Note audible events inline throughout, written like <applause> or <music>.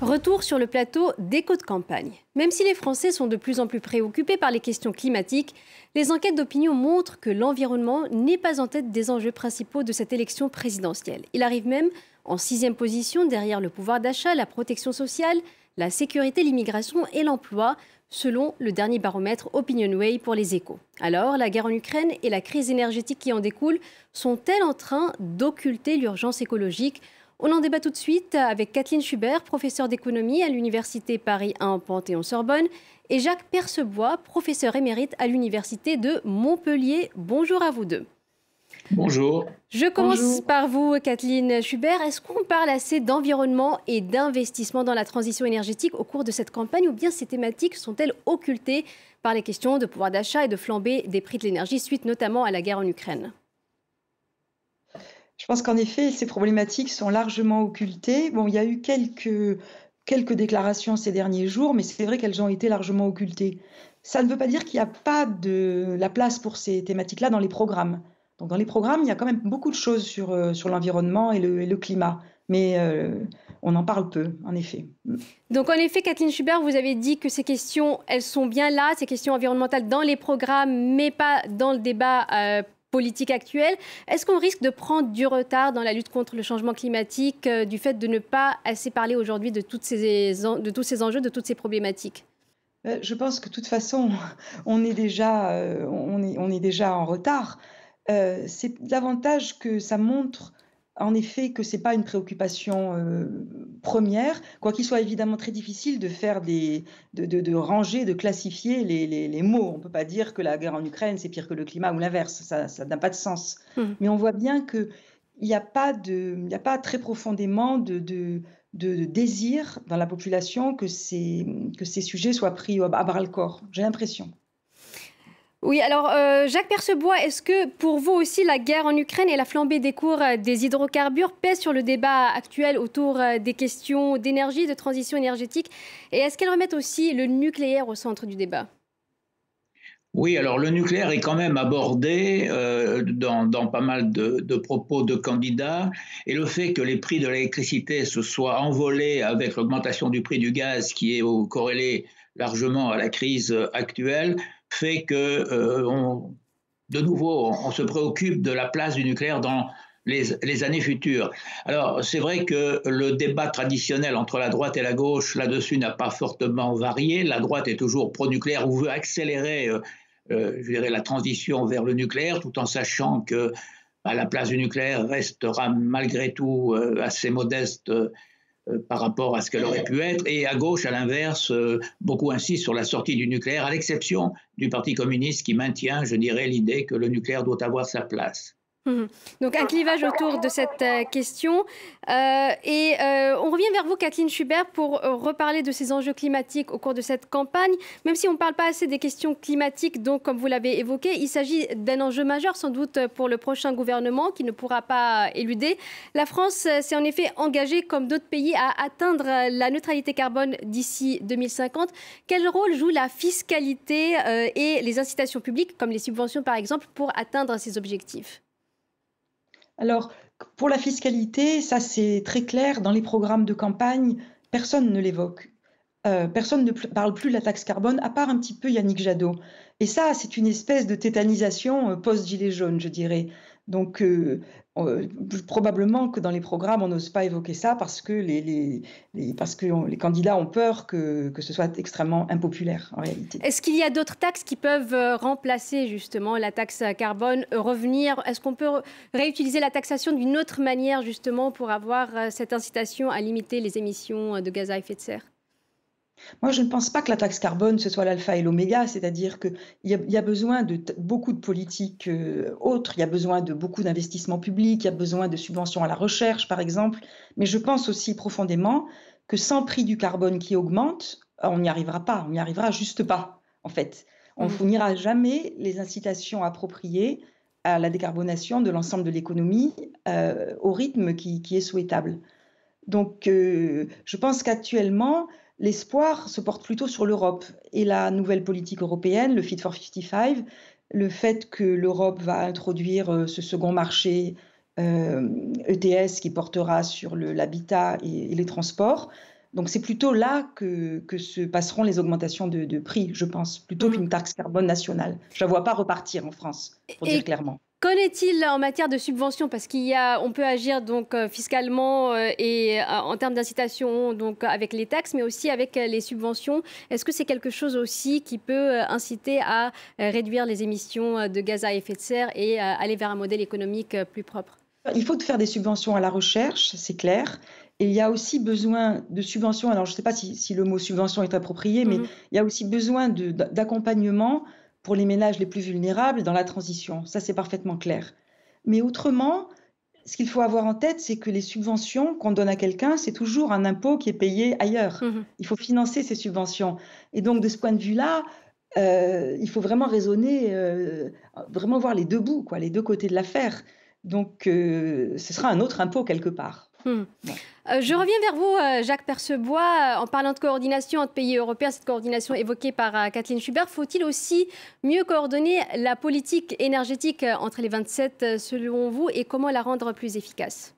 Retour sur le plateau d'écho de campagne. Même si les Français sont de plus en plus préoccupés par les questions climatiques, les enquêtes d'opinion montrent que l'environnement n'est pas en tête des enjeux principaux de cette élection présidentielle. Il arrive même en sixième position derrière le pouvoir d'achat, la protection sociale, la sécurité, l'immigration et l'emploi, selon le dernier baromètre OpinionWay pour les échos. Alors, la guerre en Ukraine et la crise énergétique qui en découle sont-elles en train d'occulter l'urgence écologique? On en débat tout de suite avec Kathleen Schubert, professeure d'économie à l'Université Paris 1 Panthéon-Sorbonne, et Jacques Percebois, professeur émérite à l'Université de Montpellier. Bonjour à vous deux. Bonjour. Je commence par vous, Kathleen Schubert. Est-ce qu'on parle assez d'environnement et d'investissement dans la transition énergétique au cours de cette campagne ou bien ces thématiques sont-elles occultées par les questions de pouvoir d'achat et de flambée des prix de l'énergie suite notamment à la guerre en Ukraine? Je pense qu'en effet, ces problématiques sont largement occultées. Bon, il y a eu quelques, quelques déclarations ces derniers jours, mais c'est vrai qu'elles ont été largement occultées. Ça ne veut pas dire qu'il n'y a pas de la place pour ces thématiques-là dans les programmes. Donc, dans les programmes, il y a quand même beaucoup de choses sur, euh, sur l'environnement et le, climat. Mais euh, on en parle peu, en effet. Donc, en effet, Kathleen Schubert, vous avez dit que ces questions, elles sont bien là, ces questions environnementales, dans les programmes, mais pas dans le débat euh, politique actuelle. Est-ce qu'on risque de prendre du retard dans la lutte contre le changement climatique euh, du fait de ne pas assez parler aujourd'hui de, toutes ces, de tous ces enjeux, de toutes ces problématiques? Euh, je pense que de toute façon, <laughs> on est déjà, euh, on est, on est déjà en retard. c'est davantage que ça montre en effet que ce n'est pas une préoccupation euh, première, quoi qu'il soit évidemment très difficile de faire des, de, ranger, de classifier les, mots. On ne peut pas dire que la guerre en Ukraine c'est pire que le climat ou l'inverse, ça n'a pas de sens. Mmh. Mais on voit bien qu'il n'y a, pas a pas très profondément de, de, désir dans la population que ces, que ces sujets soient pris à bras le corps. J'ai l'impression. Oui, alors euh, Jacques Percebois, est-ce que pour vous aussi la guerre en Ukraine et la flambée des cours euh, des hydrocarbures pèsent sur le débat actuel autour euh, des questions d'énergie, de transition énergétique? Et est-ce qu'elles remettent aussi le nucléaire au centre du débat? Oui, alors le nucléaire est quand même abordé dans, pas mal de, de, propos de candidats. Et le fait que les prix de l'électricité se soient envolés avec l'augmentation du prix du gaz qui est corrélé largement à la crise actuelle fait que euh, de nouveau, on, se préoccupe de la place du nucléaire dans les, années futures. Alors, c'est vrai que le débat traditionnel entre la droite et la gauche là-dessus n'a pas fortement varié. La droite est toujours pro-nucléaire ou veut accélérer, euh, euh, je dirais, la transition vers le nucléaire, tout en sachant que bah, la place du nucléaire restera malgré tout assez modeste par rapport à ce qu'elle aurait pu être. Et à gauche, à l'inverse, euh, beaucoup insistent sur la sortie du nucléaire, à l'exception du Parti communiste qui maintient, je dirais, l'idée que le nucléaire doit avoir sa place. <laughs> Donc un clivage autour de cette euh, question. Euh, et euh, on revient vers vous, Kathleen Schubert, pour reparler de ces enjeux climatiques au cours de cette campagne. Même si on ne parle pas assez des questions climatiques, donc comme vous l'avez évoqué, il s'agit d'un enjeu majeur sans doute pour le prochain gouvernement qui ne pourra pas éluder. La France s'est en effet engagée, comme d'autres pays, à atteindre la neutralité carbone d'ici 2050. Quel rôle joue la fiscalité et les incitations publiques, comme les subventions par exemple, pour atteindre ces objectifs? Alors, pour la fiscalité, ça c'est très clair. Dans les programmes de campagne, personne ne l'évoque. Euh, personne ne parle plus de la taxe carbone, à part un petit peu Yannick Jadot. Et ça, c'est une espèce de tétanisation euh, post-gilet jaune, je dirais. Donc, euh, euh, probablement que dans les programmes, on n'ose pas évoquer ça parce que les, parce que les candidats ont peur que, que, ce soit extrêmement impopulaire en réalité. Est-ce qu'il y a d'autres taxes qui peuvent euh, remplacer justement la taxe carbone, revenir? Est-ce qu'on peut réutiliser la taxation d'une autre manière justement pour avoir cette incitation à limiter les émissions de gaz à effet de serre? Moi, je ne pense pas que la taxe carbone, ce soit l'alpha et l'oméga, c'est-à-dire qu'il y, y, a besoin de beaucoup de politiques euh, autres, il y a besoin de beaucoup d'investissements publics, il y a besoin de subventions à la recherche, par exemple, mais je pense aussi profondément que sans prix du carbone qui augmente, on n'y arrivera pas, on n'y arrivera juste pas, en fait. On ne mmh. fournira jamais les incitations appropriées à la décarbonation de l'ensemble de l'économie euh, au rythme qui, est souhaitable. Donc, euh, je pense qu'actuellement, l'espoir se porte plutôt sur l'Europe et la nouvelle politique européenne, le Fit for 55, le fait que l'Europe va introduire euh, ce second marché ETS euh, e qui portera sur l'habitat et, les transports. Donc c'est plutôt là que, que, se passeront les augmentations de, prix, je pense, plutôt mmh. qu'une taxe carbone nationale. Je ne vois pas repartir en France, pour dire clairement. Qu'en est-il en matière de subventions? Parce qu'il y a, on peut agir donc euh, fiscalement euh, et euh, en termes d'incitation donc avec les taxes, mais aussi avec les subventions. Est-ce que c'est quelque chose aussi qui peut inciter à réduire les émissions de gaz à effet de serre et aller vers un modèle économique plus propre? Il faut faire des subventions à la recherche, c'est clair. Et il y a aussi besoin de subventions. Alors je ne sais pas si, le mot subvention est approprié, mais mhm. il y a aussi besoin d'accompagnement pour les ménages les plus vulnérables dans la transition. Ça, c'est parfaitement clair. Mais autrement, ce qu'il faut avoir en tête, c'est que les subventions qu'on donne à quelqu'un, c'est toujours un impôt qui est payé ailleurs. Mmh il faut financer ces subventions. Et donc, de ce point de vue-là, euh, il faut vraiment raisonner, euh, vraiment voir les deux bouts, quoi, les deux côtés de l'affaire. Donc, euh, ce sera un autre impôt quelque part. Hmm. Euh, je reviens vers vous, euh, Jacques Percebois. En parlant de coordination entre pays européens, cette coordination évoquée par euh, Kathleen Schubert, faut-il aussi mieux coordonner la politique énergétique entre les 27 selon vous et comment la rendre plus efficace?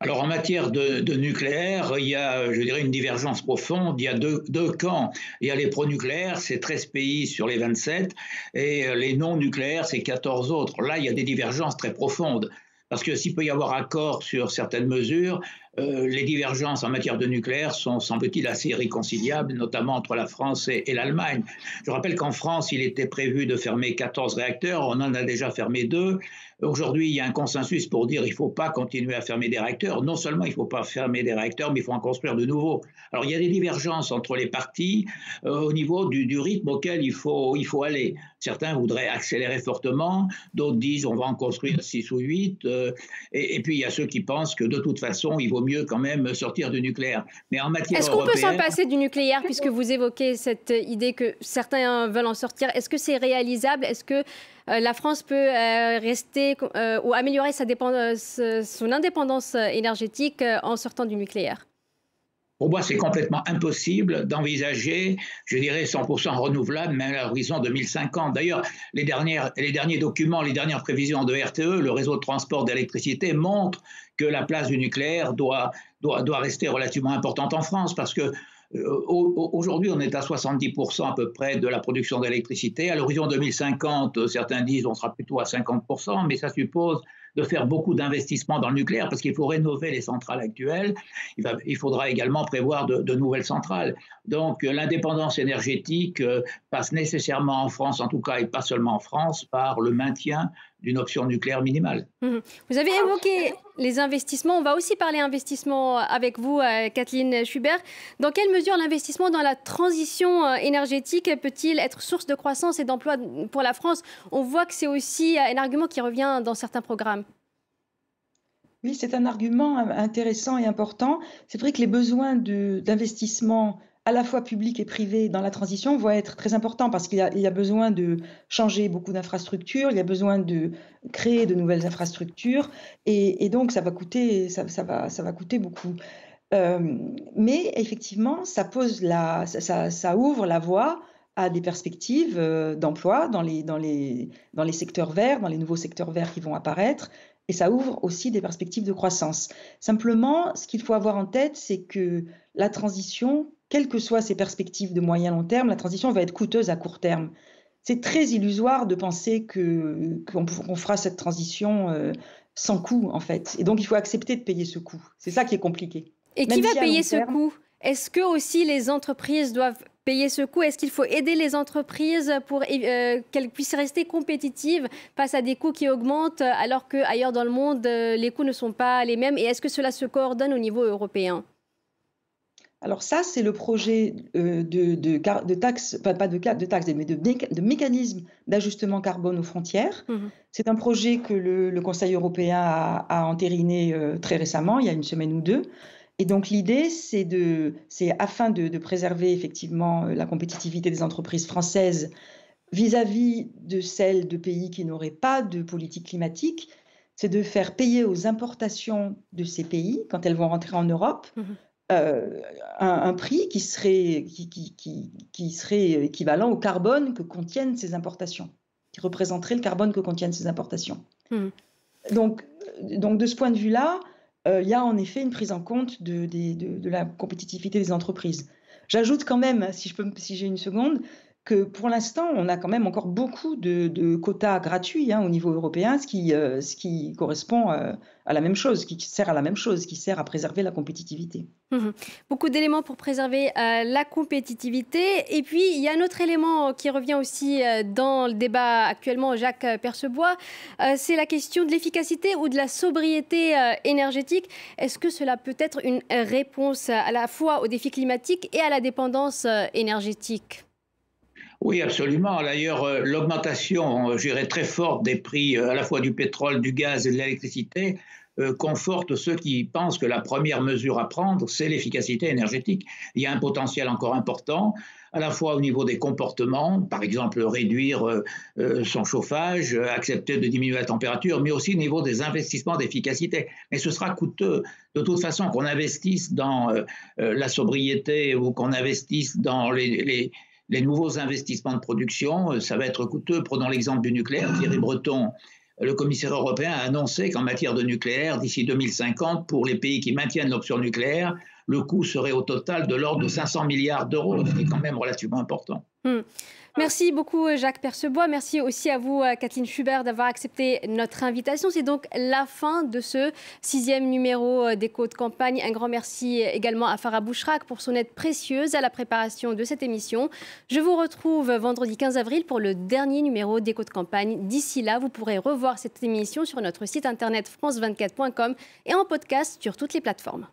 Alors en matière de, nucléaire, il y a, je dirais, une divergence profonde. Il y a deux, deux camps. Il y a les pro-nucléaires, c'est 13 pays sur les 27, et les non-nucléaires, c'est 14 autres. Là, il y a des divergences très profondes. Parce que s'il peut y avoir accord sur certaines mesures, euh, les divergences en matière de nucléaire sont, semble-t-il, assez réconciliables, notamment entre la France et, l'Allemagne. Je rappelle qu'en France, il était prévu de fermer 14 réacteurs, on en a déjà fermé deux. Aujourd'hui, il y a un consensus pour dire qu'il ne faut pas continuer à fermer des réacteurs. Non seulement il ne faut pas fermer des réacteurs, mais il faut en construire de nouveaux. Alors, il y a des divergences entre les partis euh, au niveau du, rythme auquel il faut, il faut aller. Certains voudraient accélérer fortement, d'autres disent on va en construire 6 ou 8. Euh, et, et, puis, il y a ceux qui pensent que de toute façon, il vaut mieux quand même sortir du nucléaire. Mais en matière Est-ce qu'on peut s'en passer du nucléaire, puisque vous évoquez cette idée que certains veulent en sortir? Est-ce que c'est réalisable? Est-ce que la France peut euh, rester euh, ou améliorer sa son indépendance énergétique en sortant du nucléaire pour moi, c'est complètement impossible d'envisager, je dirais, 100% renouvelable, même à l'horizon 2050. D'ailleurs, les, derniers documents, les dernières prévisions de RTE, le réseau de transport d'électricité, montrent que la place du nucléaire doit, doit, doit rester relativement importante en France, parce que euh, aujourd'hui, on est à 70% à peu près de la production d'électricité. À l'horizon 2050, certains disent on sera plutôt à 50%, mais ça suppose de faire beaucoup d'investissements dans le nucléaire parce qu'il faut rénover les centrales actuelles. Il, faudra également prévoir de, nouvelles centrales. Donc euh, l'indépendance énergétique euh, passe nécessairement en France, en tout cas, et pas seulement en France, par le maintien d'une option nucléaire minimale. Mmh. Vous avez évoqué les investissements. On va aussi parler investissement avec vous, euh, Kathleen Schubert. Dans quelle mesure l'investissement dans la transition énergétique peut-il être source de croissance et d'emploi pour la France? On voit que c'est aussi un argument qui revient dans certains programmes. Oui, c'est un argument intéressant et important. C'est vrai que les besoins d'investissement à la fois public et privé dans la transition vont être très importants parce qu'il y, a besoin de changer beaucoup d'infrastructures, il y a besoin de créer de nouvelles infrastructures et, donc ça va coûter, ça, va, ça va coûter beaucoup. Euh, mais effectivement, ça pose la, ça, ouvre la voie à des perspectives euh, d'emploi dans les, dans, les, dans les secteurs verts, dans les nouveaux secteurs verts qui vont apparaître, et ça ouvre aussi des perspectives de croissance. Simplement, ce qu'il faut avoir en tête, c'est que la transition, quelles que soient ses perspectives de moyen long terme, la transition va être coûteuse à court terme. C'est très illusoire de penser que qu'on fera cette transition euh, sans coût en fait. Et donc il faut accepter de payer ce coût. C'est ça qui est compliqué. Et qui va payer ce coût? Est-ce que aussi les entreprises doivent payer ce coût? Est-ce qu'il faut aider les entreprises pour euh, qu'elles puissent rester compétitives face à des coûts qui augmentent alors qu'ailleurs dans le monde, euh, les coûts ne sont pas les mêmes? Et est-ce que cela se coordonne au niveau européen? Alors ça, c'est le projet euh, de, de, de taxes, pas, de, de taxes, mais de, de mécanisme d'ajustement carbone aux frontières. Mmh c'est un projet que le, Conseil européen a, entériné euh, très récemment, il y a une semaine ou deux. Et donc l'idée, c'est de, c'est afin de, préserver effectivement euh, la compétitivité des entreprises françaises vis-à-vis de celles de pays qui n'auraient pas de politique climatique, c'est de faire payer aux importations de ces pays, quand elles vont rentrer en Europe, mmh euh, un, prix qui serait, qui, qui, qui, serait équivalent au carbone que contiennent ces importations, qui représenterait le carbone que contiennent ces importations. Mmh. Donc, donc, de ce point de vue-là, il y a en effet une prise en compte de, de la compétitivité des entreprises. J'ajoute quand même, si je peux, si j'ai une seconde, que pour l'instant, on a quand même encore beaucoup de, quotas gratuits hein, au niveau européen, ce qui, euh, correspond euh, à la même chose, qui sert à la même chose, qui sert à préserver la compétitivité. Mmh beaucoup d'éléments pour préserver euh, la compétitivité. Et puis, il y a un autre élément qui revient aussi dans le débat actuellement, Jacques Percebois, c'est la question de l'efficacité ou de la sobriété énergétique. Est-ce que cela peut être une réponse à la fois aux défis climatiques et à la dépendance énergétique? Oui, absolument. D'ailleurs, euh, l'augmentation, euh, je dirais, très forte des prix euh, à la fois du pétrole, du gaz et de l'électricité conforte ceux qui pensent que la première mesure à prendre, c'est l'efficacité énergétique. Il y a un potentiel encore important, à la fois au niveau des comportements, par exemple réduire son chauffage, accepter de diminuer la température, mais aussi au niveau des investissements d'efficacité. Mais ce sera coûteux. De toute façon, qu'on investisse dans la sobriété ou qu'on investisse dans les les nouveaux investissements de production, euh, ça va être coûteux. Prenons l'exemple du nucléaire. Thierry Breton, le commissaire européen, a annoncé qu'en matière de nucléaire, d'ici 2050, pour les pays qui maintiennent l'option nucléaire, le coût serait au total de l'ordre de 500 milliards d'euros, ce qui est quand même relativement important. Hmm. Merci beaucoup Jacques Percebois. Merci aussi à vous Kathleen Schubert d'avoir accepté notre invitation. C'est donc la fin de ce sixième numéro euh, d'Écho de campagne. Un grand merci également à Farah Bouchrak pour son aide précieuse à la préparation de cette émission. Je vous retrouve vendredi 15 avril pour le dernier numéro d'Écho de campagne. D'ici là, vous pourrez revoir cette émission sur notre site internet france24.com et en podcast sur toutes les plateformes.